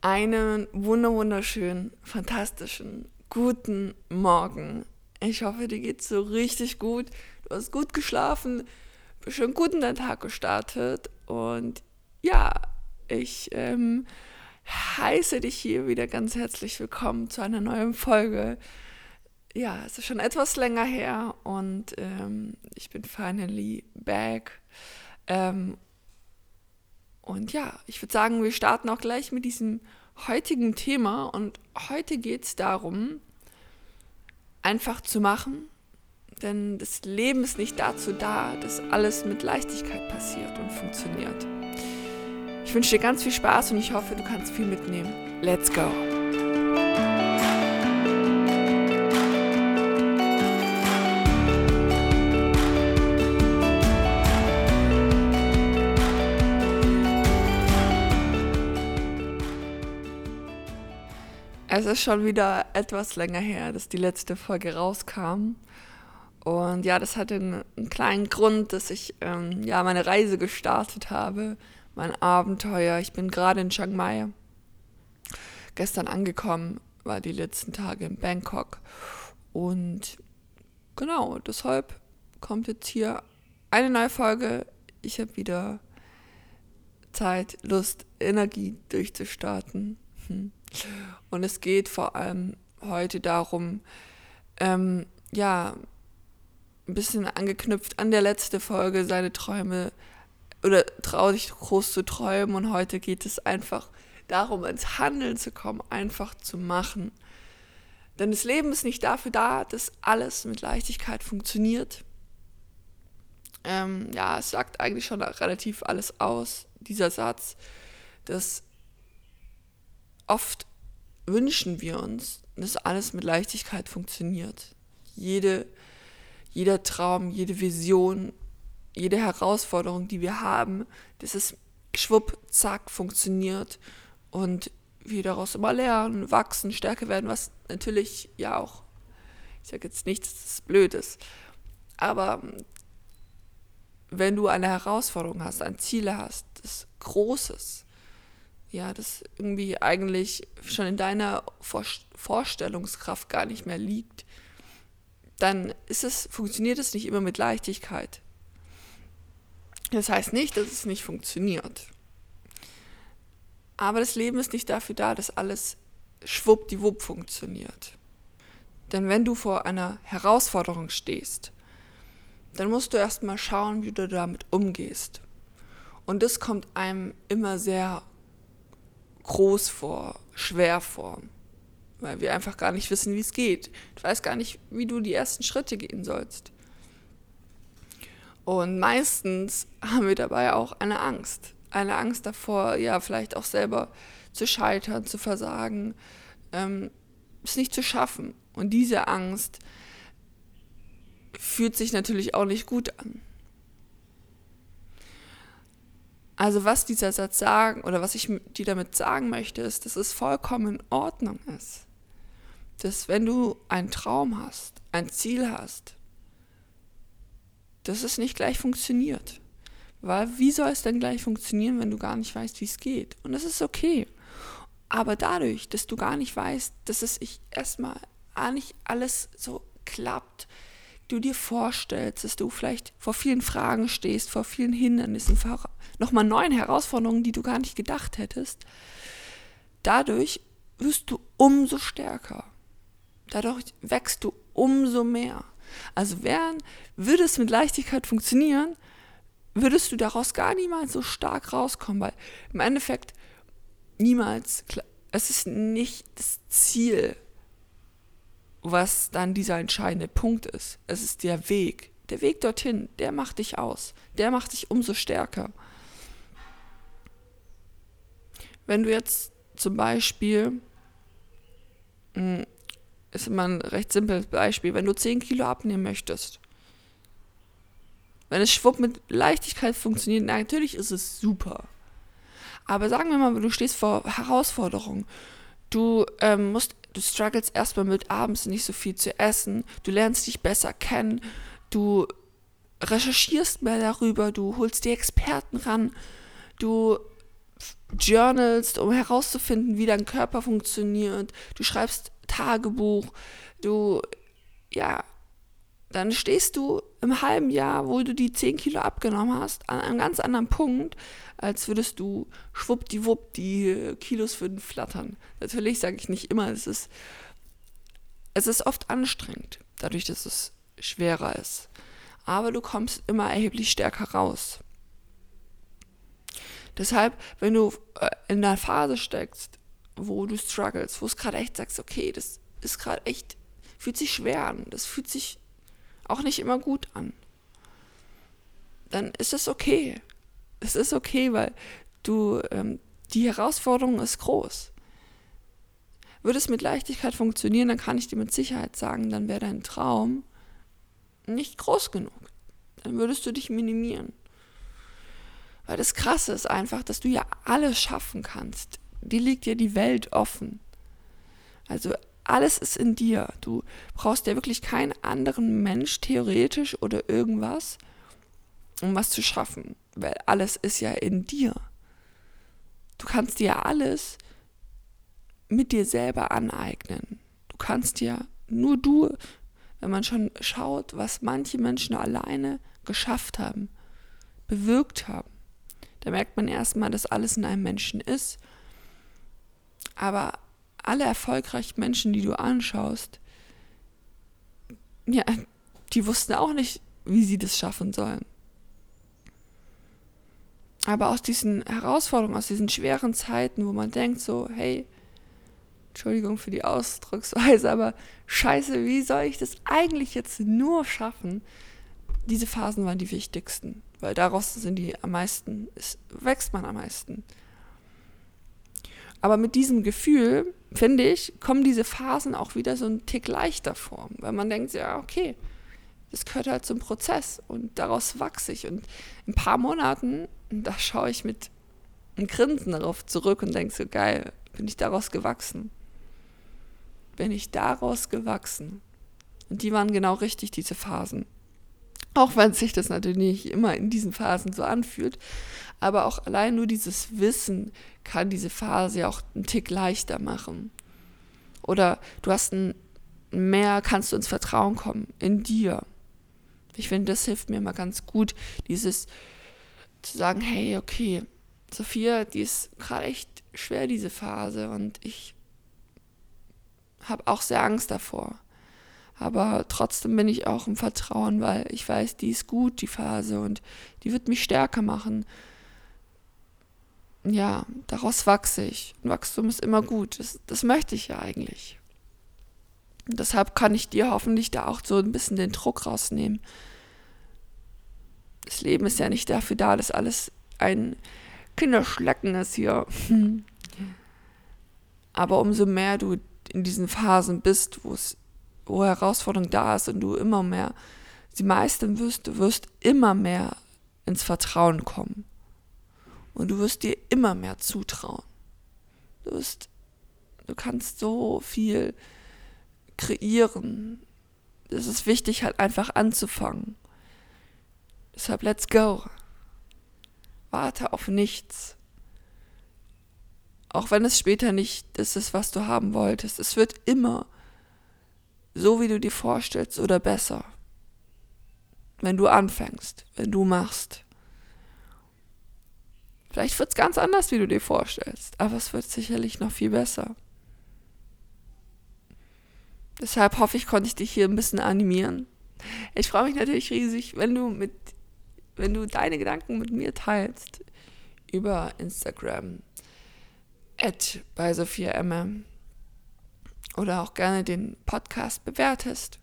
Einen wunderschönen, fantastischen, guten Morgen. Ich hoffe, dir geht's so richtig gut. Du hast gut geschlafen, schön gut in deinen Tag gestartet. Und ja, ich ähm, heiße dich hier wieder ganz herzlich willkommen zu einer neuen Folge. Ja, es ist schon etwas länger her und ähm, ich bin finally back. Ähm, und ja, ich würde sagen, wir starten auch gleich mit diesem heutigen Thema. Und heute geht es darum, einfach zu machen. Denn das Leben ist nicht dazu da, dass alles mit Leichtigkeit passiert und funktioniert. Ich wünsche dir ganz viel Spaß und ich hoffe, du kannst viel mitnehmen. Let's go! Es ist schon wieder etwas länger her, dass die letzte Folge rauskam. Und ja, das hatte einen, einen kleinen Grund, dass ich ähm, ja meine Reise gestartet habe, mein Abenteuer. Ich bin gerade in Chiang Mai gestern angekommen, war die letzten Tage in Bangkok. Und genau, deshalb kommt jetzt hier eine neue Folge. Ich habe wieder Zeit, Lust, Energie durchzustarten. Hm. Und es geht vor allem heute darum, ähm, ja, ein bisschen angeknüpft an der letzte Folge, seine Träume oder trau dich groß zu träumen. Und heute geht es einfach darum, ins Handeln zu kommen, einfach zu machen. Denn das Leben ist nicht dafür da, dass alles mit Leichtigkeit funktioniert. Ähm, ja, es sagt eigentlich schon relativ alles aus, dieser Satz, dass oft wünschen wir uns, dass alles mit Leichtigkeit funktioniert. Jede, jeder Traum, jede Vision, jede Herausforderung, die wir haben, dass es schwupp, zack, funktioniert und wir daraus immer lernen, wachsen, stärker werden, was natürlich ja auch, ich sage jetzt nicht, dass es blöd ist, aber wenn du eine Herausforderung hast, ein Ziel hast, das Großes, ja, das irgendwie eigentlich schon in deiner Vorstellungskraft gar nicht mehr liegt, dann ist es, funktioniert es nicht immer mit Leichtigkeit. Das heißt nicht, dass es nicht funktioniert. Aber das Leben ist nicht dafür da, dass alles schwuppdiwupp funktioniert. Denn wenn du vor einer Herausforderung stehst, dann musst du erstmal schauen, wie du damit umgehst. Und das kommt einem immer sehr groß vor, schwer vor, weil wir einfach gar nicht wissen, wie es geht. Du weißt gar nicht, wie du die ersten Schritte gehen sollst. Und meistens haben wir dabei auch eine Angst. Eine Angst davor, ja, vielleicht auch selber zu scheitern, zu versagen, ähm, es nicht zu schaffen. Und diese Angst fühlt sich natürlich auch nicht gut an. Also was dieser Satz sagen oder was ich dir damit sagen möchte, ist, dass es vollkommen in Ordnung ist. Dass wenn du einen Traum hast, ein Ziel hast, dass es nicht gleich funktioniert. Weil wie soll es denn gleich funktionieren, wenn du gar nicht weißt, wie es geht? Und das ist okay. Aber dadurch, dass du gar nicht weißt, dass es erstmal nicht alles so klappt, du dir vorstellst, dass du vielleicht vor vielen Fragen stehst, vor vielen Hindernissen, vor nochmal neuen Herausforderungen, die du gar nicht gedacht hättest, dadurch wirst du umso stärker. Dadurch wächst du umso mehr. Also während, würde es mit Leichtigkeit funktionieren, würdest du daraus gar niemals so stark rauskommen, weil im Endeffekt niemals, es ist nicht das Ziel, was dann dieser entscheidende Punkt ist. Es ist der Weg. Der Weg dorthin, der macht dich aus. Der macht dich umso stärker. Wenn du jetzt zum Beispiel, hm, ist immer ein recht simples Beispiel, wenn du 10 Kilo abnehmen möchtest, wenn es schwupp mit Leichtigkeit funktioniert, natürlich ist es super. Aber sagen wir mal, du stehst vor Herausforderungen. Du ähm, musst, du struggles erstmal mit abends nicht so viel zu essen. Du lernst dich besser kennen. Du recherchierst mehr darüber. Du holst die Experten ran. Du journalst, um herauszufinden, wie dein Körper funktioniert. Du schreibst Tagebuch. Du, ja, dann stehst du im halben Jahr, wo du die 10 Kilo abgenommen hast, an einem ganz anderen Punkt, als würdest du schwuppdiwupp die Kilos würden flattern. Natürlich sage ich nicht immer, es ist, es ist oft anstrengend, dadurch, dass es schwerer ist. Aber du kommst immer erheblich stärker raus. Deshalb, wenn du äh, in einer Phase steckst, wo du struggles, wo es gerade echt sagst, okay, das ist gerade echt, fühlt sich schwer an, das fühlt sich auch nicht immer gut an, dann ist es okay. Es ist okay, weil du, ähm, die Herausforderung ist groß. Würde es mit Leichtigkeit funktionieren, dann kann ich dir mit Sicherheit sagen, dann wäre dein Traum nicht groß genug. Dann würdest du dich minimieren. Weil das Krasse ist einfach, dass du ja alles schaffen kannst. Dir liegt ja die Welt offen. Also alles ist in dir. Du brauchst ja wirklich keinen anderen Mensch, theoretisch oder irgendwas, um was zu schaffen. Weil alles ist ja in dir. Du kannst dir alles mit dir selber aneignen. Du kannst ja, nur du, wenn man schon schaut, was manche Menschen alleine geschafft haben, bewirkt haben, da merkt man erstmal, dass alles in einem Menschen ist. Aber alle erfolgreichen Menschen, die du anschaust, ja, die wussten auch nicht, wie sie das schaffen sollen. Aber aus diesen Herausforderungen, aus diesen schweren Zeiten, wo man denkt so, hey, Entschuldigung für die Ausdrucksweise, aber scheiße, wie soll ich das eigentlich jetzt nur schaffen? Diese Phasen waren die wichtigsten weil daraus sind die am meisten, ist, wächst man am meisten. Aber mit diesem Gefühl, finde ich, kommen diese Phasen auch wieder so ein Tick leichter vor, weil man denkt, ja, okay, das gehört halt zum Prozess und daraus wachse ich. Und in ein paar Monaten, da schaue ich mit einem Grinsen darauf zurück und denke so, geil, bin ich daraus gewachsen. Bin ich daraus gewachsen. Und die waren genau richtig, diese Phasen. Auch wenn sich das natürlich nicht immer in diesen Phasen so anfühlt. Aber auch allein nur dieses Wissen kann diese Phase ja auch einen Tick leichter machen. Oder du hast ein mehr, kannst du ins Vertrauen kommen, in dir. Ich finde, das hilft mir immer ganz gut, dieses zu sagen, hey, okay, Sophia, die ist gerade echt schwer, diese Phase. Und ich habe auch sehr Angst davor. Aber trotzdem bin ich auch im Vertrauen, weil ich weiß, die ist gut, die Phase, und die wird mich stärker machen. Ja, daraus wachse ich. Und Wachstum ist immer gut. Das, das möchte ich ja eigentlich. Und deshalb kann ich dir hoffentlich da auch so ein bisschen den Druck rausnehmen. Das Leben ist ja nicht dafür da, dass alles ein Kinderschlecken ist hier. Aber umso mehr du in diesen Phasen bist, wo es wo Herausforderung da ist und du immer mehr sie meistern wirst, du wirst immer mehr ins Vertrauen kommen. Und du wirst dir immer mehr zutrauen. Du wirst, du kannst so viel kreieren. Es ist wichtig, halt einfach anzufangen. Deshalb, let's go. Warte auf nichts. Auch wenn es später nicht das ist, was du haben wolltest. Es wird immer so wie du dir vorstellst oder besser. Wenn du anfängst, wenn du machst. Vielleicht wird es ganz anders, wie du dir vorstellst, aber es wird sicherlich noch viel besser. Deshalb hoffe ich, konnte ich dich hier ein bisschen animieren. Ich freue mich natürlich riesig, wenn du mit, wenn du deine Gedanken mit mir teilst über Instagram at bei Sophia Emme oder auch gerne den Podcast bewertest.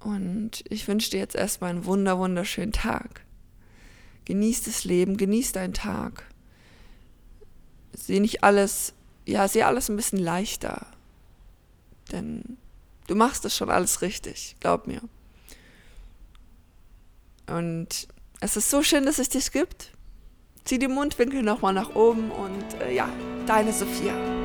Und ich wünsche dir jetzt erstmal einen wunder, wunderschönen Tag. Genieß das Leben, genieß deinen Tag. Sieh nicht alles, ja, sieh alles ein bisschen leichter. Denn du machst das schon alles richtig, glaub mir. Und es ist so schön, dass es dich gibt. Zieh die Mundwinkel nochmal nach oben und äh, ja, deine Sophia.